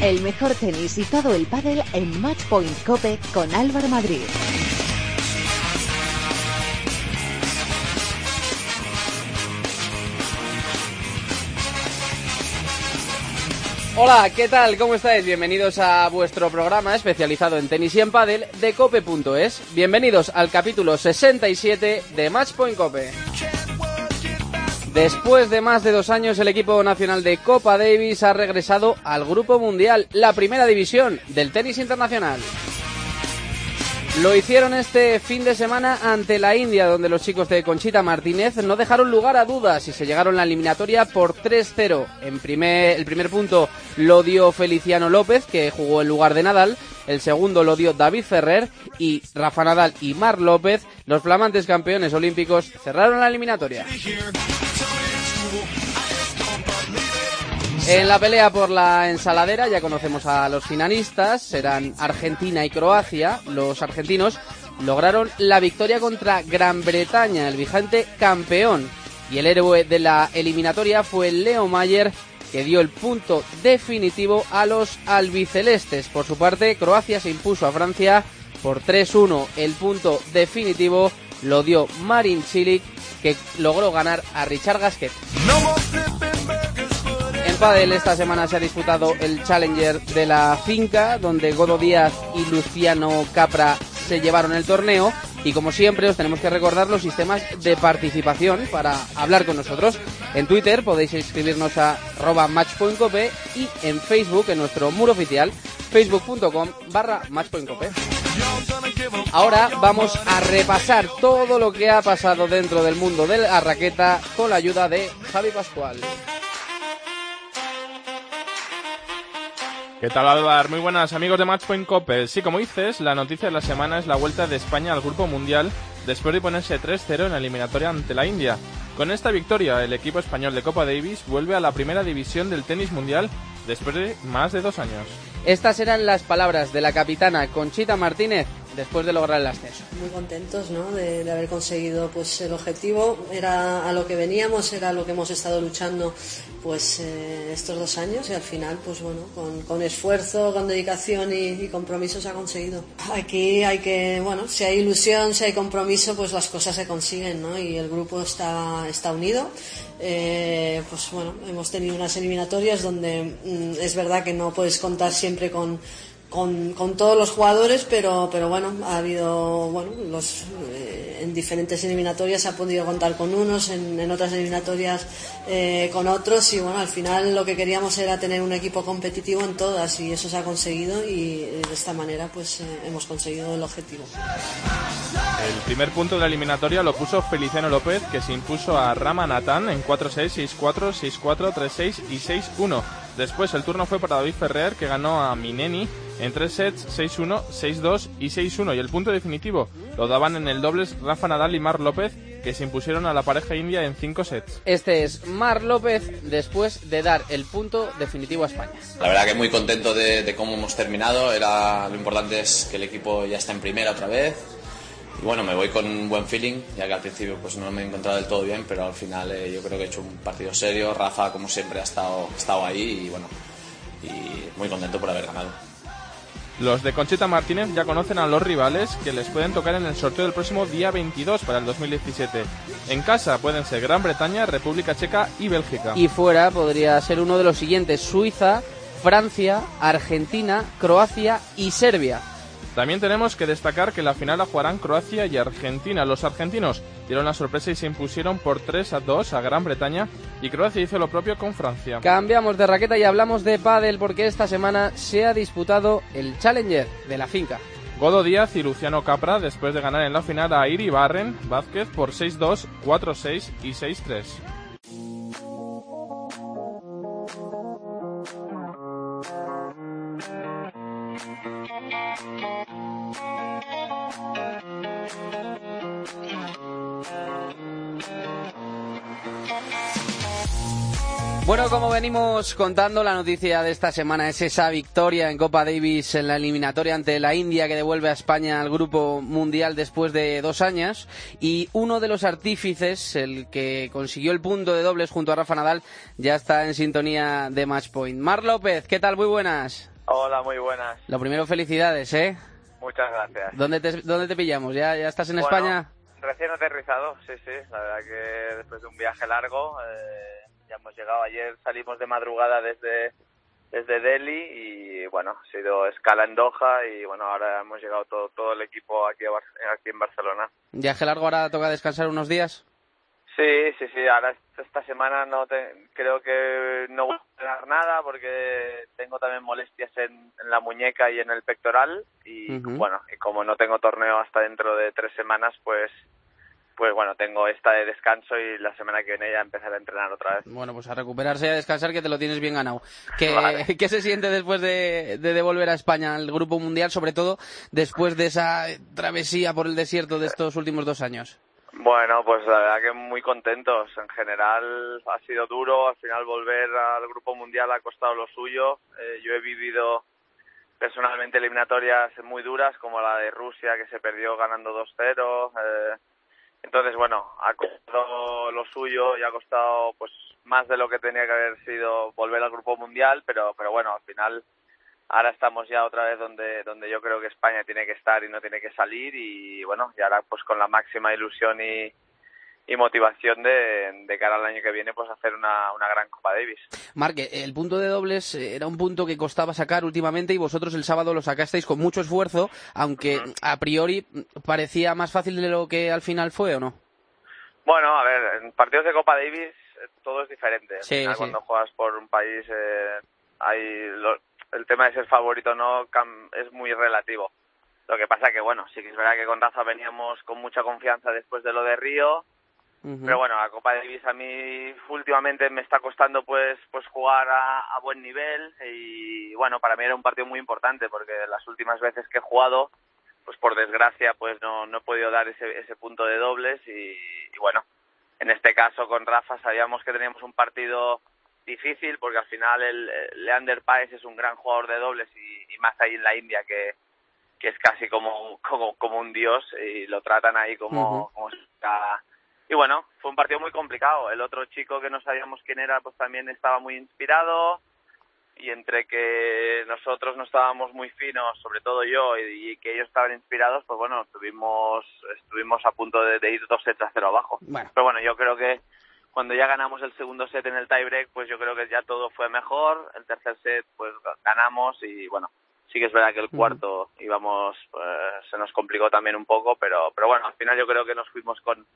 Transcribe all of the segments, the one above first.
El mejor tenis y todo el pádel en Matchpoint Cope con Álvaro Madrid. Hola, ¿qué tal? ¿Cómo estáis? Bienvenidos a vuestro programa especializado en tenis y en pádel de cope.es. Bienvenidos al capítulo 67 de Matchpoint Cope. Después de más de dos años, el equipo nacional de Copa Davis ha regresado al Grupo Mundial, la primera división del tenis internacional. Lo hicieron este fin de semana ante la India, donde los chicos de Conchita Martínez no dejaron lugar a dudas y se llegaron la eliminatoria por 3-0. En primer, el primer punto lo dio Feliciano López, que jugó en lugar de Nadal. El segundo lo dio David Ferrer y Rafa Nadal y Mar López, los flamantes campeones olímpicos, cerraron la eliminatoria. En la pelea por la ensaladera ya conocemos a los finalistas, serán Argentina y Croacia. Los argentinos lograron la victoria contra Gran Bretaña, el vigente campeón. Y el héroe de la eliminatoria fue Leo Mayer, que dio el punto definitivo a los albicelestes. Por su parte, Croacia se impuso a Francia por 3-1. El punto definitivo lo dio Marin Cilic, que logró ganar a Richard Gasquet. Pádel esta semana se ha disputado el Challenger de la finca, donde Godo Díaz y Luciano Capra se llevaron el torneo. Y como siempre os tenemos que recordar los sistemas de participación para hablar con nosotros. En Twitter podéis escribirnos a matchpointcope y en Facebook, en nuestro muro oficial, facebook.com barra matchpointcope. Ahora vamos a repasar todo lo que ha pasado dentro del mundo de la raqueta con la ayuda de Javi Pascual. ¿Qué tal Álvaro? Muy buenas amigos de Matchpoint Cope. Sí, como dices, la noticia de la semana es la vuelta de España al Grupo Mundial después de ponerse 3-0 en la eliminatoria ante la India. Con esta victoria, el equipo español de Copa Davis vuelve a la primera división del tenis mundial después de más de dos años. Estas eran las palabras de la capitana Conchita Martínez después de lograr el ascenso. Muy contentos ¿no? de, de, haber conseguido pues el objetivo, era a lo que veníamos, era lo que hemos estado luchando pues eh, estos dos años y al final pues bueno, con, con esfuerzo, con dedicación y, y, compromiso se ha conseguido. Aquí hay que, bueno, si hay ilusión, si hay compromiso, pues las cosas se consiguen ¿no? y el grupo está, está unido. Eh, pues bueno, hemos tenido unas eliminatorias donde mm, es verdad que no puedes contar siempre con con, con, todos los jugadores, pero, pero bueno, ha habido, bueno, los, eh, en diferentes eliminatorias se ha podido contar con unos, en, en otras eliminatorias eh, con otros, y bueno, al final lo que queríamos era tener un equipo competitivo en todas, y eso se ha conseguido, y de esta manera pues eh, hemos conseguido el objetivo. El primer punto de la eliminatoria lo puso Feliciano López, que se impuso a Rama Natán en 4-6, 6-4, 6-4, 3-6 y 6-1. Después el turno fue para David Ferrer, que ganó a Mineni en tres sets, 6-1, 6-2 y 6-1. Y el punto definitivo lo daban en el dobles Rafa Nadal y Mar López, que se impusieron a la pareja india en cinco sets. Este es Mar López después de dar el punto definitivo a España. La verdad que muy contento de, de cómo hemos terminado. Era, lo importante es que el equipo ya está en primera otra vez. Y bueno, me voy con un buen feeling, ya que al principio pues no me he encontrado del todo bien, pero al final eh, yo creo que he hecho un partido serio. Rafa, como siempre, ha estado, ha estado ahí y bueno, y muy contento por haber ganado. Los de Conchita Martínez ya conocen a los rivales que les pueden tocar en el sorteo del próximo día 22 para el 2017. En casa pueden ser Gran Bretaña, República Checa y Bélgica. Y fuera podría ser uno de los siguientes, Suiza, Francia, Argentina, Croacia y Serbia. También tenemos que destacar que la final la jugarán Croacia y Argentina. Los argentinos dieron la sorpresa y se impusieron por 3 a 2 a Gran Bretaña y Croacia hizo lo propio con Francia. Cambiamos de raqueta y hablamos de pádel porque esta semana se ha disputado el Challenger de la finca. Godo Díaz y Luciano Capra después de ganar en la final a Iri Barren Vázquez por 6-2, 4-6 y 6-3. Bueno, como venimos contando, la noticia de esta semana es esa victoria en Copa Davis en la eliminatoria ante la India que devuelve a España al grupo mundial después de dos años. Y uno de los artífices, el que consiguió el punto de dobles junto a Rafa Nadal, ya está en sintonía de Matchpoint. Mar López, ¿qué tal? Muy buenas. Hola, muy buenas. Lo primero, felicidades, ¿eh? Muchas gracias. ¿Dónde te, dónde te pillamos? ¿Ya, ¿Ya estás en España? Recién aterrizado, sí, sí. La verdad que después de un viaje largo... Eh ya hemos llegado ayer, salimos de madrugada desde desde Delhi y bueno, ha sido escala en Doha y bueno, ahora hemos llegado todo, todo el equipo aquí, aquí en Barcelona. ¿Viaje largo ahora toca descansar unos días? Sí, sí, sí, ahora esta semana no creo que no voy a entrenar nada porque tengo también molestias en, la muñeca y en el pectoral y bueno, y como no tengo torneo hasta dentro de tres semanas, pues pues bueno, tengo esta de descanso y la semana que viene ya empezar a entrenar otra vez. Bueno, pues a recuperarse y a descansar que te lo tienes bien ganado. ¿Qué, ¿qué se siente después de, de, devolver a España al Grupo Mundial, sobre todo después de esa travesía por el desierto de estos últimos dos años? Bueno, pues la verdad que muy contentos. En general ha sido duro, al final volver al Grupo Mundial ha costado lo suyo. Eh, yo he vivido personalmente eliminatorias muy duras, como la de Rusia, que se perdió ganando 2-0. Eh, entonces, bueno, ha costado lo suyo y ha costado pues más de lo que tenía que haber sido volver al grupo mundial, pero pero bueno, al final ahora estamos ya otra vez donde donde yo creo que España tiene que estar y no tiene que salir y bueno, y ahora pues con la máxima ilusión y y motivación de, de, cara al año que viene pues hacer una, una gran Copa Davis. Marque, el punto de dobles era un punto que costaba sacar últimamente y vosotros el sábado lo sacasteis con mucho esfuerzo, aunque a priori parecía más fácil de lo que al final fue, ¿o no? Bueno, a ver, en partidos de Copa Davis eh, todo es diferente. Sí, Cuando juegas por un país, eh, hay el tema de ser favorito no es muy relativo. Lo que pasa que, bueno, sí que es verdad que con Rafa veníamos con mucha confianza después de lo de Río, pero bueno, la Copa Davis a mí últimamente me está costando pues pues jugar a, a, buen nivel y bueno, para mí era un partido muy importante porque las últimas veces que he jugado, pues por desgracia pues no, no he podido dar ese, ese punto de dobles y, bueno, en este caso con Rafa sabíamos que teníamos un partido difícil porque al final el, Leander Paes es un gran jugador de dobles y, y, más ahí en la India que, que es casi como, como, como un dios y lo tratan ahí como, como si y bueno, fue un partido muy complicado. El otro chico que no sabíamos quién era, pues también estaba muy inspirado y entre que nosotros no estábamos muy finos, sobre todo yo, y, que ellos estaban inspirados, pues bueno, estuvimos, estuvimos a punto de, ir dos sets a cero abajo. Pero bueno, yo creo que cuando ya ganamos el segundo set en el tiebreak, pues yo creo que ya todo fue mejor. El tercer set, pues ganamos y bueno, sí que es verdad que el cuarto íbamos, pues, se nos complicó también un poco, pero, pero bueno, al final yo creo que nos fuimos con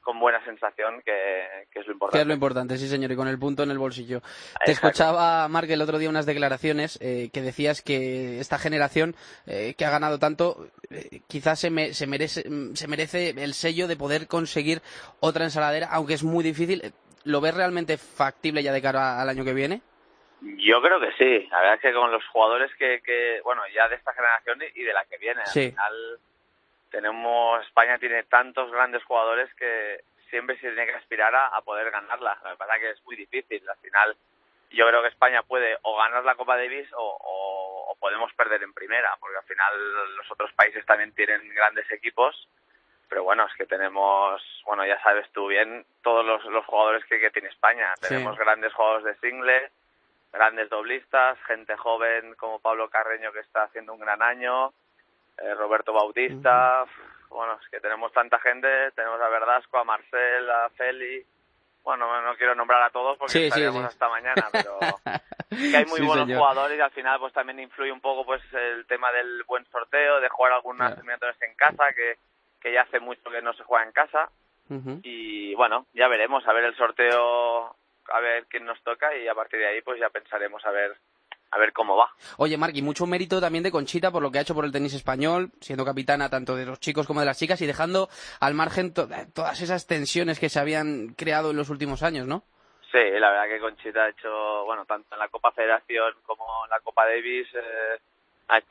con buena sensación, que, es lo importante. Que es lo importante, sí señor, y con el punto en el bolsillo. Te escuchaba, Mark, el otro día unas declaraciones eh, que decías que esta generación eh, que ha ganado tanto, eh, quizás se, se, merece, se merece el sello de poder conseguir otra ensaladera, aunque es muy difícil. ¿Lo ves realmente factible ya de cara al año que viene? Yo creo que sí. La verdad es que con los jugadores que, que bueno, ya de esta generación y de la que viene, al final tenemos España tiene tantos grandes jugadores que siempre se tiene que aspirar a, poder ganarla. La verdad que es muy difícil. Al final, yo creo que España puede o ganar la Copa Davis o, o, podemos perder en primera, porque al final los otros países también tienen grandes equipos. Pero bueno, es que tenemos, bueno, ya sabes tú bien, todos los, los jugadores que, que tiene España. Tenemos grandes jugadores de single, grandes doblistas, gente joven como Pablo Carreño que está haciendo un gran año eh, Roberto Bautista, bueno, es que tenemos tanta gente, tenemos a Verdasco, a Marcel, a Feli, bueno, no quiero nombrar a todos porque estaríamos hasta mañana, pero que hay muy buenos jugadores y al final pues también influye un poco pues el tema del buen sorteo, de jugar algunas eliminatorias en casa, que, que ya hace mucho que no se juega en casa. Y bueno, ya veremos, a ver el sorteo, a ver quién nos toca y a partir de ahí pues ya pensaremos a ver a ver cómo va. Oye, Marc, y mucho mérito también de Conchita por lo que ha hecho por el tenis español, siendo capitana tanto de los chicos como de las chicas y dejando al margen todas esas tensiones que se habían creado en los últimos años, ¿no? Sí, la verdad que Conchita ha hecho, bueno, tanto en la Copa Federación como en la Copa Davis, eh,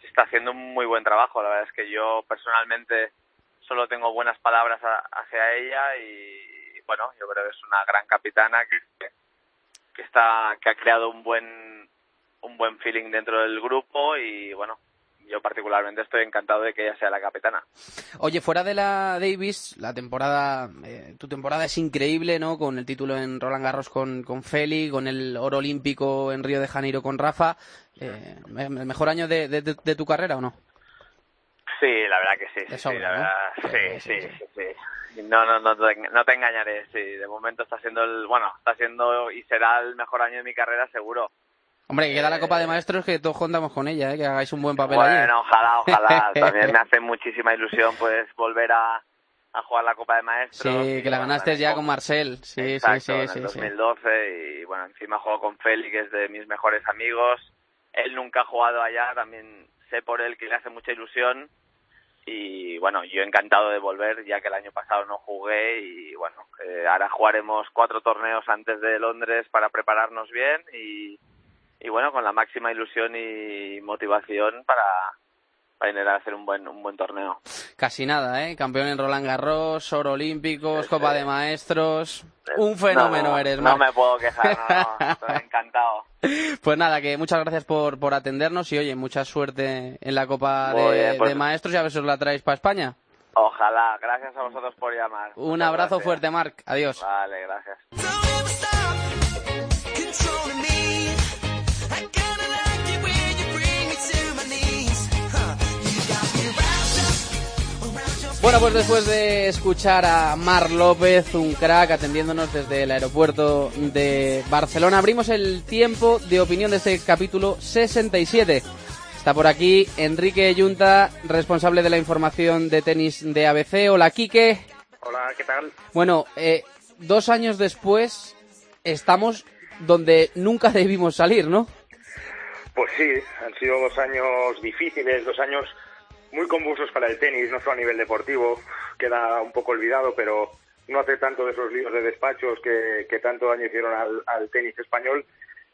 está haciendo un muy buen trabajo. La verdad es que yo personalmente solo tengo buenas palabras hacia ella y, bueno, yo creo que es una gran capitana que que está que ha creado un buen un buen feeling dentro del grupo y bueno yo particularmente estoy encantado de que ella sea la capitana. Oye, fuera de la Davis, la temporada, eh, tu temporada es increíble, ¿no? Con el título en Roland Garros con, con Feli, con el oro olímpico en Río de Janeiro con Rafa. Eh, ¿El mejor año de, de, tu carrera o no? Sí, la verdad que sí. sí, la verdad, sí, sí, sí, No, no, no, no te engañaré, sí. De momento está siendo el, bueno, está siendo y será el mejor año de mi carrera seguro. Hombre, que queda la Copa de Maestros que todos contamos con ella, ¿eh? que hagáis un buen papel Bueno, ojalá, ojalá. También me hace muchísima ilusión pues volver a, a jugar la Copa de Maestros. Sí, que la ganaste ya con Marcel. Sí, sí, sí, en el 2012 y bueno, encima juego con Feli, que es de mis mejores amigos. Él nunca ha jugado allá, también sé por él que le hace mucha ilusión y bueno, yo encantado de volver ya que el año pasado no jugué y bueno, eh, ahora jugaremos cuatro torneos antes de Londres para prepararnos bien y bueno, con la máxima ilusión y motivación para, para ir a hacer un buen, un buen torneo. Casi nada, ¿eh? Campeón en Roland Garros, oro olímpicos, Copa de Maestros. Un fenómeno eres, No me puedo quejar, no, estoy encantado. Pues nada, que muchas gracias por, por atendernos y oye, mucha suerte en la Copa de, pues Maestros y a ver si os la traéis para España. Ojalá, gracias a vosotros por llamar. Un abrazo fuerte, Marc. Adiós. Vale, gracias. Bueno, pues después de escuchar a Mar López, un crack atendiéndonos desde el aeropuerto de Barcelona, abrimos el tiempo de opinión de este capítulo 67. Está por aquí Enrique Yunta, responsable de la información de tenis de ABC. Hola, Quique. Hola, ¿qué tal? Bueno, eh, dos años después estamos donde nunca debimos salir, ¿no? Pues sí, han sido dos años difíciles, dos años muy convulsos para el tenis, no solo a nivel deportivo, queda un poco olvidado, pero no hace tanto de esos líos de despachos que, tanto daño hicieron al, tenis español.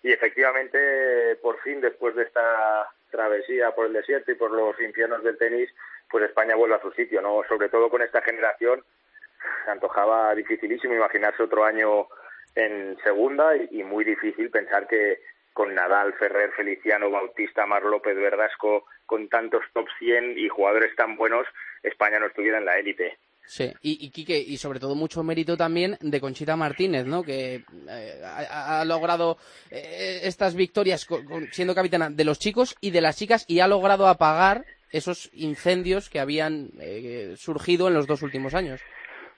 Y efectivamente, por fin, después de esta travesía por el desierto y por los infiernos del tenis, pues España vuelve a su sitio, ¿no? Sobre todo con esta generación, se antojaba dificilísimo imaginarse otro año en segunda y muy difícil pensar que, con Nadal, Ferrer, Feliciano, Bautista, Mar López, Verdasco, con tantos top 100 y jugadores tan buenos, España no estuviera en la élite. Sí, y, y y sobre todo mucho mérito también de Conchita Martínez, ¿no? Que eh, ha, logrado eh, estas victorias siendo capitana de los chicos y de las chicas y ha logrado apagar esos incendios que habían eh, surgido en los dos últimos años.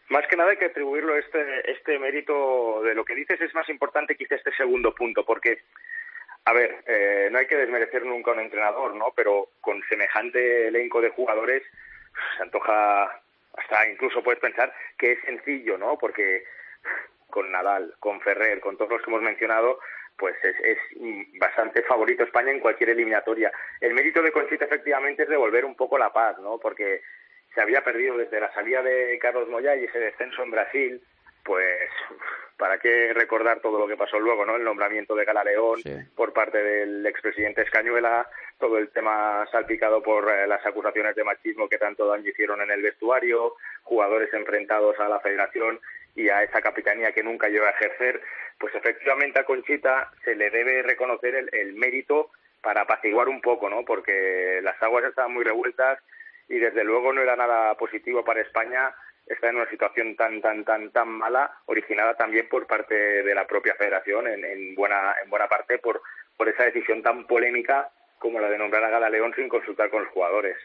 Más que nada hay que atribuirlo este, este mérito de lo que dices es más importante quizá este segundo punto, porque a ver, eh, no hay que desmerecer nunca a un entrenador, ¿no? Pero con semejante elenco de jugadores se antoja, hasta incluso puedes pensar que es sencillo, ¿no? Porque con Nadal, con Ferrer, con todos los que hemos mencionado, pues es, es, bastante favorito España en cualquier eliminatoria. El mérito de Conchita efectivamente es devolver un poco la paz, ¿no? Porque se había perdido desde la salida de Carlos Moya y ese descenso en Brasil, pues para qué recordar todo lo que pasó luego, ¿no? El nombramiento de Galaleón por parte del expresidente Escañuela, todo el tema salpicado por eh, las acusaciones de machismo que tanto daño hicieron en el vestuario, jugadores enfrentados a la federación y a esa capitanía que nunca llegó a ejercer, pues efectivamente a Conchita se le debe reconocer el, el mérito para apaciguar un poco, ¿no? Porque las aguas estaban muy revueltas y desde luego no era nada positivo para España está en una situación tan tan tan tan mala originada también por parte de la propia federación en, en buena en buena parte por por esa decisión tan polémica como la de nombrar a Gala León sin consultar con los jugadores.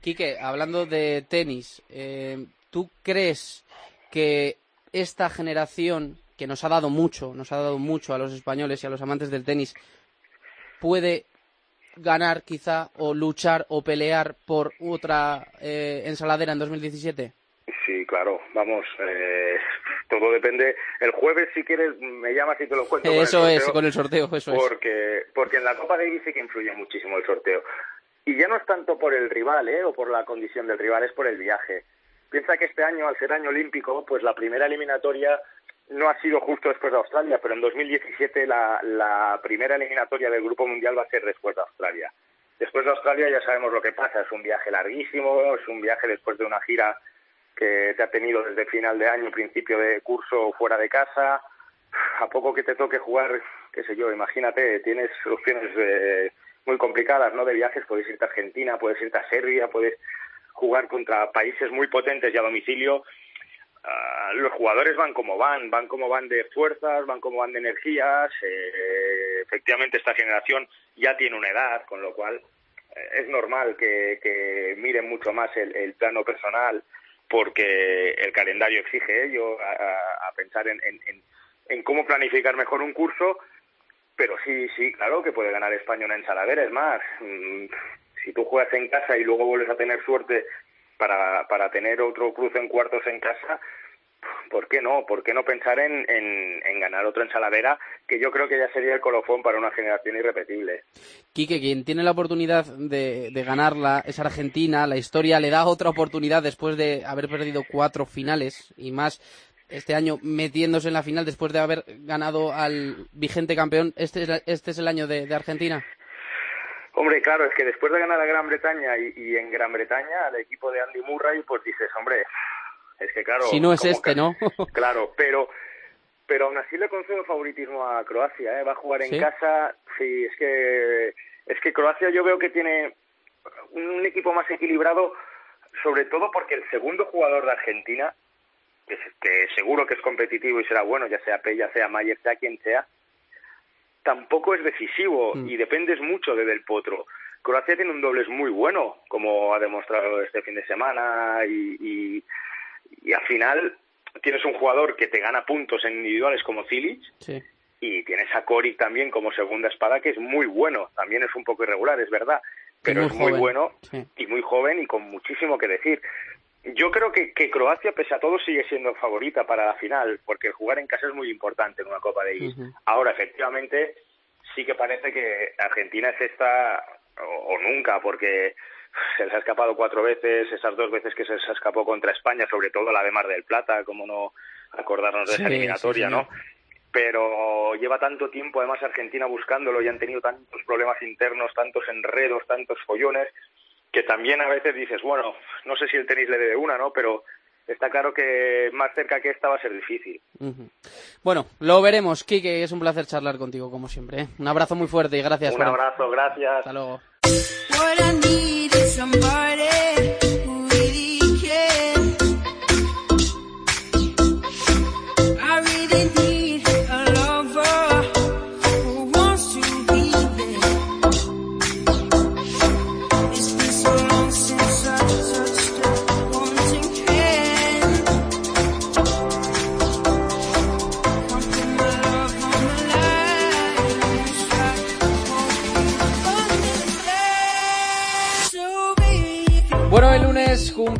Quique, hablando de tenis, eh, ¿tú crees que esta generación que nos ha dado mucho, nos ha dado mucho a los españoles y a los amantes del tenis, puede ganar quizá o luchar o pelear por otra eh, ensaladera en 2017? Sí, claro, vamos, eh, todo depende. El jueves, si quieres, me llamas y te lo cuento. Eso es, con el sorteo, eso porque, es. Porque en la Copa Davis sí que influye muchísimo el sorteo. Y ya no es tanto por el rival, ¿eh? O por la condición del rival, es por el viaje. Piensa que este año, al ser año olímpico, pues la primera eliminatoria no ha sido justo después de Australia, pero en 2017 la, la primera eliminatoria del Grupo Mundial va a ser después de Australia. Después de Australia ya sabemos lo que pasa, es un viaje larguísimo, es un viaje después de una gira que te ha tenido desde final de año, principio de curso fuera de casa, a poco que te toque jugar, qué sé yo, imagínate, tienes opciones eh, muy complicadas, ¿no? De viajes, puedes irte a Argentina, puedes irte a Serbia, puedes jugar contra países muy potentes y a domicilio. Ah, los jugadores van como van, van como van de fuerzas, van como van de energías. Eh, efectivamente, esta generación ya tiene una edad, con lo cual eh, es normal que, que miren mucho más el, plano personal porque el calendario exige ello, a, pensar en, en, en, cómo planificar mejor un curso, pero sí, sí, claro que puede ganar España una ensaladera. Es más, mm, si tú juegas en casa y luego vuelves a tener suerte para, para tener otro cruce en cuartos en casa, ¿por qué no? ¿Por qué no pensar en, en, ganar otra ensaladera? Que yo creo que ya sería el colofón para una generación irrepetible. Quique, quien tiene la oportunidad de, de ganarla es Argentina. La historia le da otra oportunidad después de haber perdido cuatro finales y más este año metiéndose en la final después de haber ganado al vigente campeón. ¿Este es, este es el año de, de Argentina? Hombre, claro, es que después de ganar a Gran Bretaña y, y en Gran Bretaña, al equipo de Andy Murray, pues dices, hombre, es que claro. Si no es este, ¿no? claro, pero pero aún así le concedo favoritismo a Croacia, ¿eh? Va a jugar en casa. Sí, es que es que Croacia yo veo que tiene un equipo más equilibrado, sobre todo porque el segundo jugador de Argentina, que, que seguro que es competitivo y será bueno, ya sea Pella, sea Mayer, sea quien sea, tampoco es decisivo mm. y dependes mucho de Del Potro. Croacia tiene un dobles muy bueno, como ha demostrado este fin de semana y, y y al final tienes un jugador que te gana puntos en individuales como Zilic y tienes a Coric también como segunda espada que es muy bueno, también es un poco irregular, es verdad, pero es muy bueno y muy joven y con muchísimo que decir. Yo creo que, que, Croacia, pese a todo, sigue siendo favorita para la final, porque jugar en casa es muy importante en una Copa de Davis. Ahora, efectivamente, sí que parece que Argentina es esta o nunca, porque se les ha escapado cuatro veces, esas dos veces que se les escapó contra España, sobre todo la de Mar del Plata, como no acordarnos de esa eliminatoria, ¿no? Pero lleva tanto tiempo además Argentina buscándolo y han tenido tantos problemas internos, tantos enredos, tantos follones, que también a veces dices, bueno, no sé si el tenis le debe una, ¿no? Pero está claro que más cerca que esta va a ser difícil. Bueno, lo veremos. Kike, es un placer charlar contigo, como siempre. ¿eh? Un abrazo muy fuerte y gracias. Un abrazo, gracias. Hasta luego. Somebody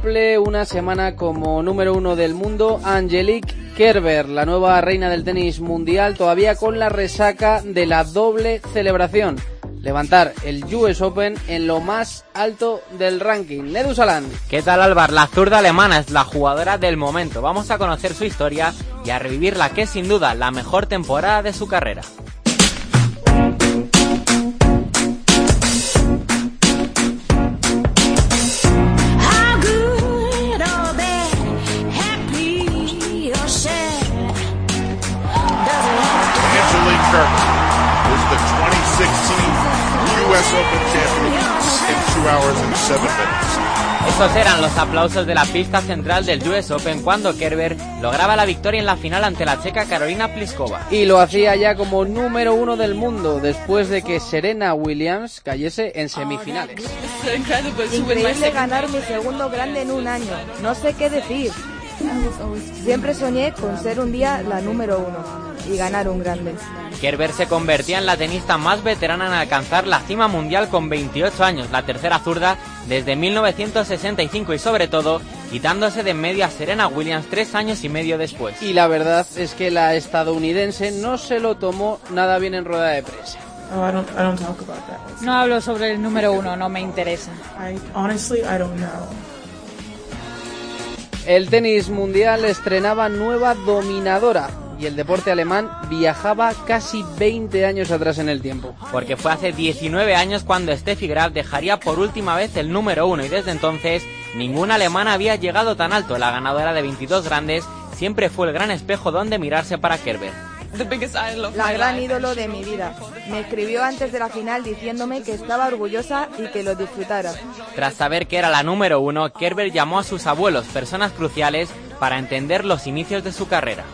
una semana como número uno del mundo Angelique Kerber, la nueva reina del tenis mundial, todavía con la resaca de la doble celebración. Levantar el US Open en lo más alto del ranking. Nedu. ¿Qué tal Álvaro? La zurda alemana es la jugadora del momento. Vamos a conocer su historia y a revivir la que es sin duda la mejor temporada de su carrera. Estos eran los aplausos de la pista central del US Open cuando Kerber lograba la victoria en la final ante la checa Carolina Pliskova. Y lo hacía ya como número uno del mundo después de que Serena Williams cayese en semifinales. Increíble ganar mi segundo grande en un año. No sé qué decir. Siempre soñé con ser un día la número uno y ganar un grande. Kerber se convertía en la tenista más veterana en alcanzar la cima mundial con 28 años, la tercera zurda desde 1965 y sobre todo quitándose de medio a Serena Williams tres años y medio después. Y la verdad es que la estadounidense no se lo tomó nada bien en rueda de prensa. Oh, no hablo sobre el número uno, no me interesa. El tenis mundial estrenaba nueva dominadora, y el deporte alemán viajaba casi 20 años atrás en el tiempo. Porque fue hace 19 años cuando Steffi Graf dejaría por última vez el número uno y desde entonces ninguna alemana había llegado tan alto. La ganadora de 22 grandes siempre fue el gran espejo donde mirarse para Kerber. La gran ídolo de mi vida. Me escribió antes de la final diciéndome que estaba orgullosa y que lo disfrutara. Tras saber que era la número uno, Kerber llamó a sus abuelos, personas cruciales, para entender los inicios de su carrera.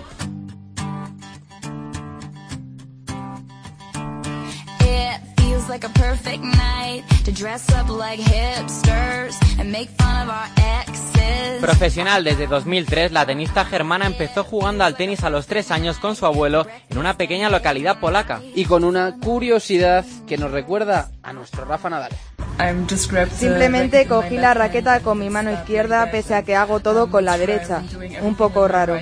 Profesional desde 2003, la tenista germana empezó jugando al tenis a los tres años con su abuelo en una pequeña localidad polaca. Y con una curiosidad que nos recuerda a nuestro Rafa Nadal. Simplemente cogí la raqueta con mi mano izquierda pese a que hago todo con la derecha. Un poco raro.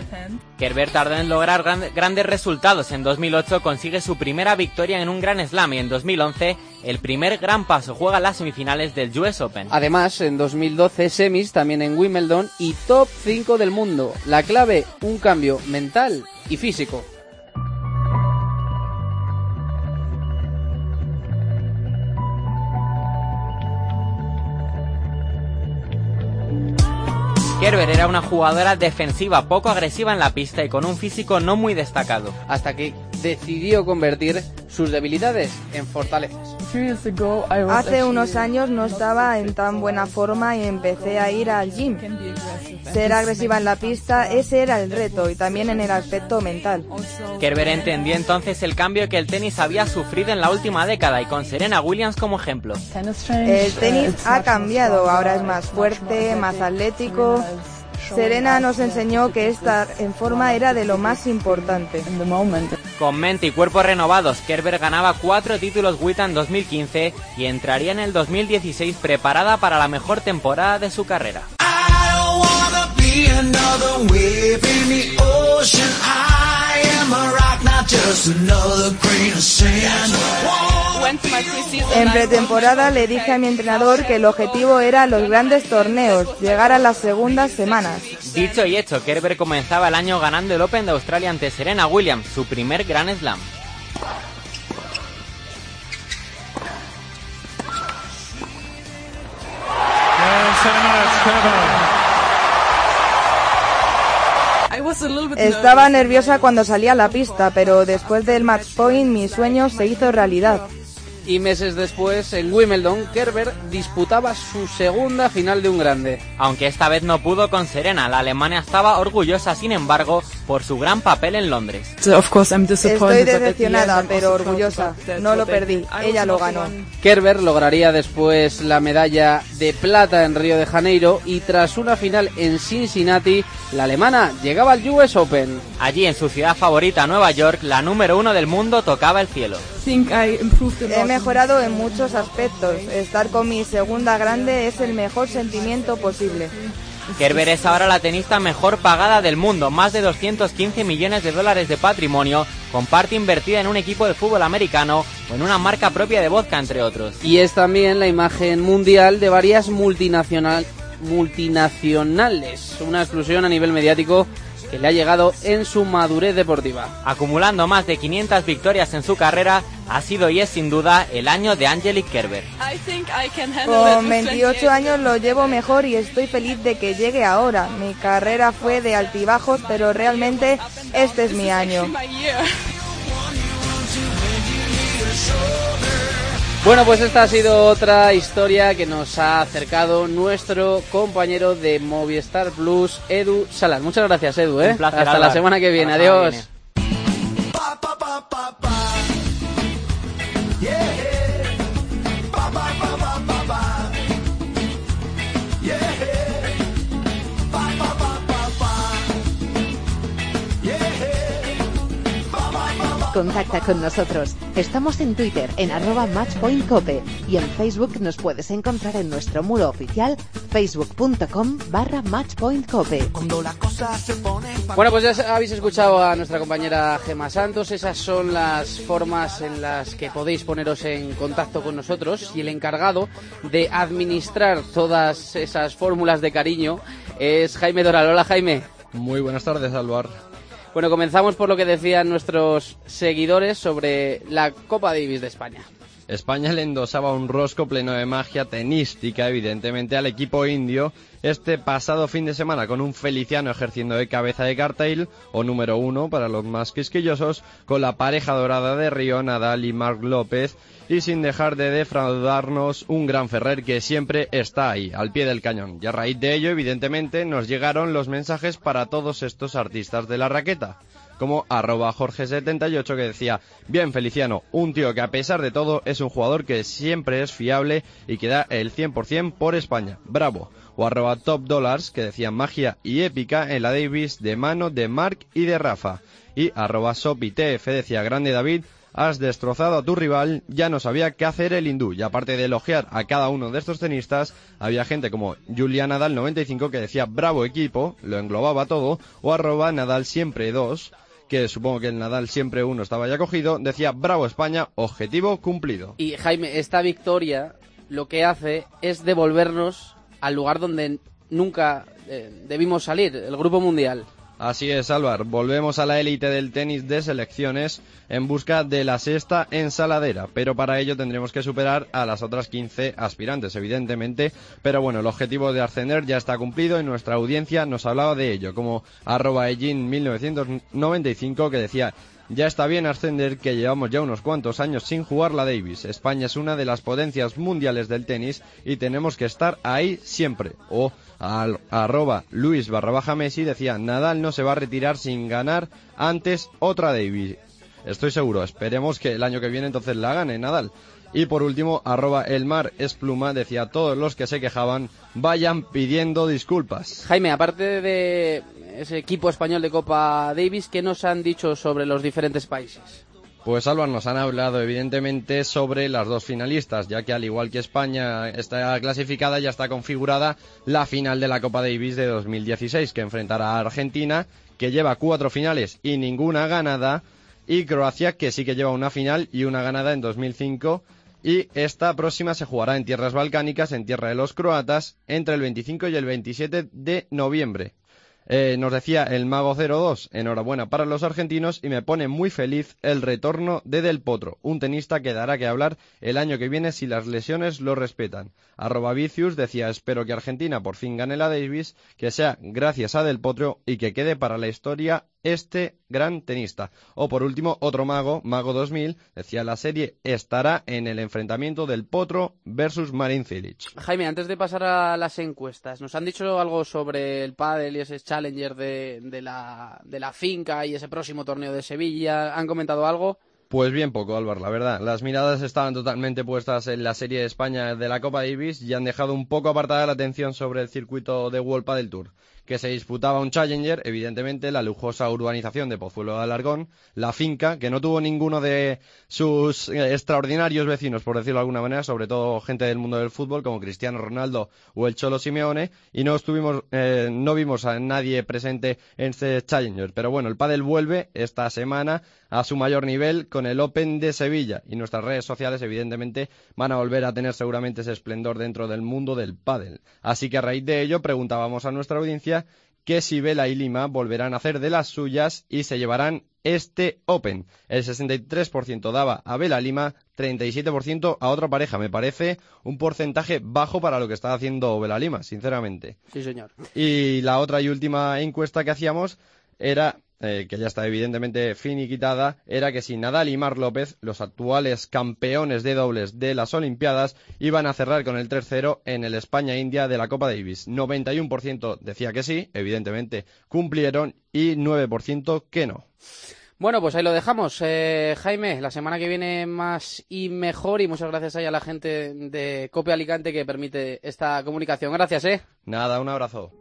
Kerber tardó en lograr grandes resultados. En 2008 consigue su primera victoria en un Grand Slam y en 2011 el primer gran paso. Juega las semifinales del US Open. Además, en 2012 semis también en Wimbledon y top 5 del mundo. La clave, un cambio mental y físico. Kerber era una jugadora defensiva poco agresiva en la pista y con un físico no muy destacado. Hasta que decidió convertir sus debilidades en fortalezas. Hace unos años no estaba en tan buena forma y empecé a ir al gym. Ser agresiva en la pista, ese era el reto y también en el aspecto mental. Kerber entendió entonces el cambio que el tenis había sufrido en la última década y con Serena Williams como ejemplo. El tenis ha cambiado, ahora es más fuerte, más atlético, Serena nos enseñó que estar en forma era de lo más importante. Con mente y cuerpo renovados, Kerber ganaba cuatro títulos WTA en 2015 y entraría en el 2016 preparada para la mejor temporada de su carrera. En pretemporada le dije a mi entrenador que el objetivo era los grandes torneos, llegar a las segundas semanas. Dicho y hecho, Kerber comenzaba el año ganando el Open de Australia ante Serena Williams, su primer Grand Slam. Estaba nerviosa cuando salía a la pista, pero después del match point mi sueño se hizo realidad y meses después, en Wimbledon, Kerber disputaba su segunda final de un grande. Aunque esta vez no pudo con Serena, la Alemania estaba orgullosa, sin embargo, por su gran papel en Londres. Estoy decepcionada, pero orgullosa. No lo perdí, ella lo ganó. Kerber lograría después la medalla de plata en Río de Janeiro y tras una final en Cincinnati, la alemana llegaba al US Open. Allí, en su ciudad favorita, Nueva York, la número uno del mundo tocaba el cielo. He mejorado en muchos aspectos. Estar con mi segunda grande es el mejor sentimiento posible. Kerber es ahora la tenista mejor pagada del mundo, más de 215 millones de dólares de patrimonio, con parte invertida en un equipo de fútbol americano o en una marca propia de vodka, entre otros. Y es también la imagen mundial de varias multinacionales, una exclusión a nivel mediático que le ha llegado en su madurez deportiva. Acumulando más de 500 victorias en su carrera, ha sido y es sin duda el año de Angelique Kerber. Con 28 años lo llevo mejor y estoy feliz de que llegue ahora. Mi carrera fue de altibajos, pero realmente este es mi año. Bueno, pues esta ha sido otra historia que nos ha acercado nuestro compañero de Movistar Plus, Edu Salas. Muchas gracias, Edu. ¿eh? Hasta la semana que viene. Adiós. Contacta con nosotros. Estamos en Twitter en arroba matchpointcope y en Facebook nos puedes encontrar en nuestro muro oficial facebook.com barra matchpointcope. Bueno, pues ya habéis escuchado a nuestra compañera Gema Santos. Esas son las formas en las que podéis poneros en contacto con nosotros y el encargado de administrar todas esas fórmulas de cariño es Jaime Doral. Hola Jaime. Muy buenas tardes, Alvar. Bueno, comenzamos por lo que decían nuestros seguidores sobre la Copa Davis de España. España le endosaba un rosco pleno de magia tenística, evidentemente, al equipo indio este pasado fin de semana con un Feliciano ejerciendo de cabeza de cartel o número uno para los más quisquillosos con la pareja dorada de Río, Nadal y Marc López y sin dejar de defraudarnos un gran Ferrer que siempre está ahí, al pie del cañón. Y a raíz de ello, evidentemente, nos llegaron los mensajes para todos estos artistas de la raqueta como arroba Jorge78 que decía, bien Feliciano, un tío que a pesar de todo es un jugador que siempre es fiable y que da el 100% por España. Bravo. O arroba Top Dollars que decía magia y épica en la Davis de mano de Mark y de Rafa. Y arroba SopiTF decía grande David, has destrozado a tu rival, ya no sabía qué hacer el hindú. Y aparte de elogiar a cada uno de estos tenistas, había gente como Julian Nadal 95 que decía bravo equipo, lo englobaba todo, o arroba Nadal siempre 2 que supongo que el Nadal siempre uno estaba ya cogido, decía bravo España, objetivo cumplido. Y Jaime, esta victoria lo que hace es devolvernos al lugar donde nunca eh, debimos salir, el Grupo Mundial. Así es, Álvaro. Volvemos a la élite del tenis de selecciones en busca de la sexta ensaladera, pero para ello tendremos que superar a las otras 15 aspirantes, evidentemente. Pero bueno, el objetivo de ascender ya está cumplido y nuestra audiencia nos hablaba de ello, como arroba 1995 que decía ya está bien ascender que llevamos ya unos cuantos años sin jugar la Davis. España es una de las potencias mundiales del tenis y tenemos que estar ahí siempre. O al, arroba Luis barra baja Messi decía Nadal no se va a retirar sin ganar antes otra Davis. Estoy seguro, esperemos que el año que viene entonces la gane Nadal. Y por último, arroba el mar es pluma, decía todos los que se quejaban, vayan pidiendo disculpas. Jaime, aparte de ese equipo español de Copa Davis, ¿qué nos han dicho sobre los diferentes países? Pues Álvaro, nos han hablado evidentemente sobre las dos finalistas, ya que al igual que España está clasificada, ya está configurada la final de la Copa Davis de 2016, que enfrentará a Argentina, que lleva cuatro finales y ninguna ganada, y Croacia, que sí que lleva una final y una ganada en 2005, y esta próxima se jugará en tierras balcánicas, en tierra de los croatas, entre el 25 y el 27 de noviembre. Eh, nos decía el Mago 02, enhorabuena para los argentinos y me pone muy feliz el retorno de Del Potro, un tenista que dará que hablar el año que viene si las lesiones lo respetan. Arroba Vicius decía espero que Argentina por fin gane la Davis, que sea gracias a Del Potro y que quede para la historia este gran tenista. O por último, otro mago, Mago 2000, decía la serie estará en el enfrentamiento del Potro versus Marin Cilic. Jaime, antes de pasar a las encuestas, ¿nos han dicho algo sobre el pádel y ese challenger de, de, la, de la finca y ese próximo torneo de Sevilla? ¿Han comentado algo? Pues bien poco, Álvaro, la verdad. Las miradas estaban totalmente puestas en la Serie de España de la Copa Davis y han dejado un poco apartada la atención sobre el circuito de World del Tour que se disputaba un Challenger, evidentemente la lujosa urbanización de Pozuelo de Alargón, la finca, que no tuvo ninguno de sus eh, extraordinarios vecinos, por decirlo de alguna manera, sobre todo gente del mundo del fútbol como Cristiano Ronaldo o el Cholo Simeone, y no estuvimos, eh, no vimos a nadie presente en este Challenger. Pero bueno, el pádel vuelve esta semana a su mayor nivel con el Open de Sevilla y nuestras redes sociales evidentemente van a volver a tener seguramente ese esplendor dentro del mundo del pádel. Así que a raíz de ello preguntábamos a nuestra audiencia que si Vela y Lima volverán a hacer de las suyas y se llevarán este Open. El 63% daba a Vela Lima, 37% a otra pareja. Me parece un porcentaje bajo para lo que está haciendo Vela Lima, sinceramente. Sí, señor. Y la otra y última encuesta que hacíamos era eh, que ya está evidentemente finiquitada, era que si Nadal y Mar López, los actuales campeones de dobles de las Olimpiadas, iban a cerrar con el 3-0 en el España-India de la Copa Davis. 91% decía que sí, evidentemente cumplieron, y 9% que no. Bueno, pues ahí lo dejamos. Eh, Jaime, la semana que viene más y mejor y muchas gracias ahí a la gente de Copia Alicante que permite esta comunicación. Gracias, ¿eh? Nada, un abrazo.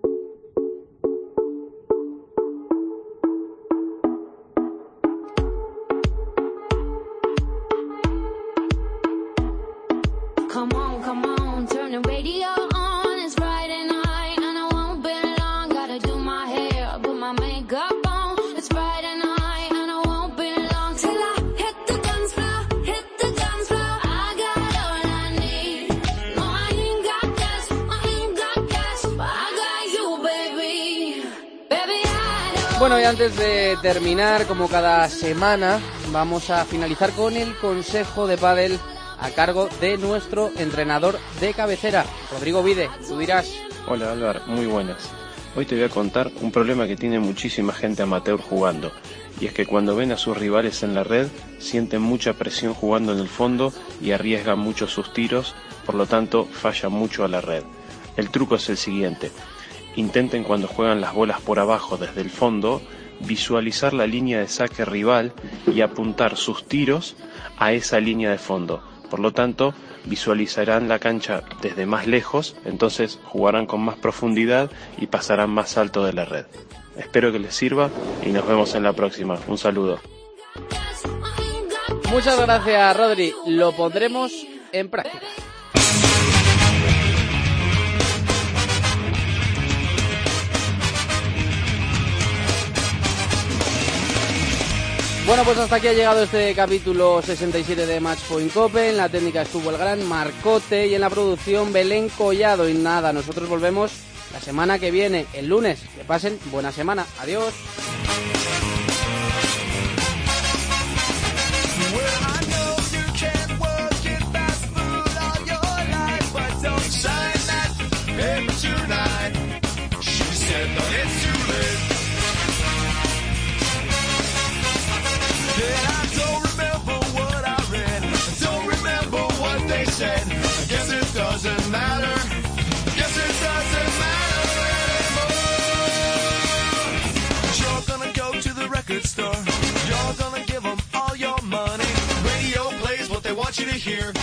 Bueno, y antes de terminar, como cada semana, vamos a finalizar con el consejo de Padel a cargo de nuestro entrenador de cabecera, Rodrigo Vide. Tú dirás. Hola Álvaro, muy buenas. Hoy te voy a contar un problema que tiene muchísima gente amateur jugando, y es que cuando ven a sus rivales en la red, sienten mucha presión jugando en el fondo y arriesgan mucho sus tiros, por lo tanto falla mucho a la red. El truco es el siguiente. Intenten cuando juegan las bolas por abajo desde el fondo, visualizar la línea de saque rival y apuntar sus tiros a esa línea de fondo. Por lo tanto, visualizarán la cancha desde más lejos, entonces jugarán con más profundidad y pasarán más alto de la red. Espero que les sirva y nos vemos en la próxima. Un saludo. Muchas gracias, Rodri. Lo pondremos en práctica. Bueno, pues hasta aquí ha llegado este capítulo 67 de Match Point Cope. En la técnica estuvo el gran Marcote y en la producción Belén Collado. Y nada, nosotros volvemos la semana que viene, el lunes. Que pasen buena semana. Adiós. here.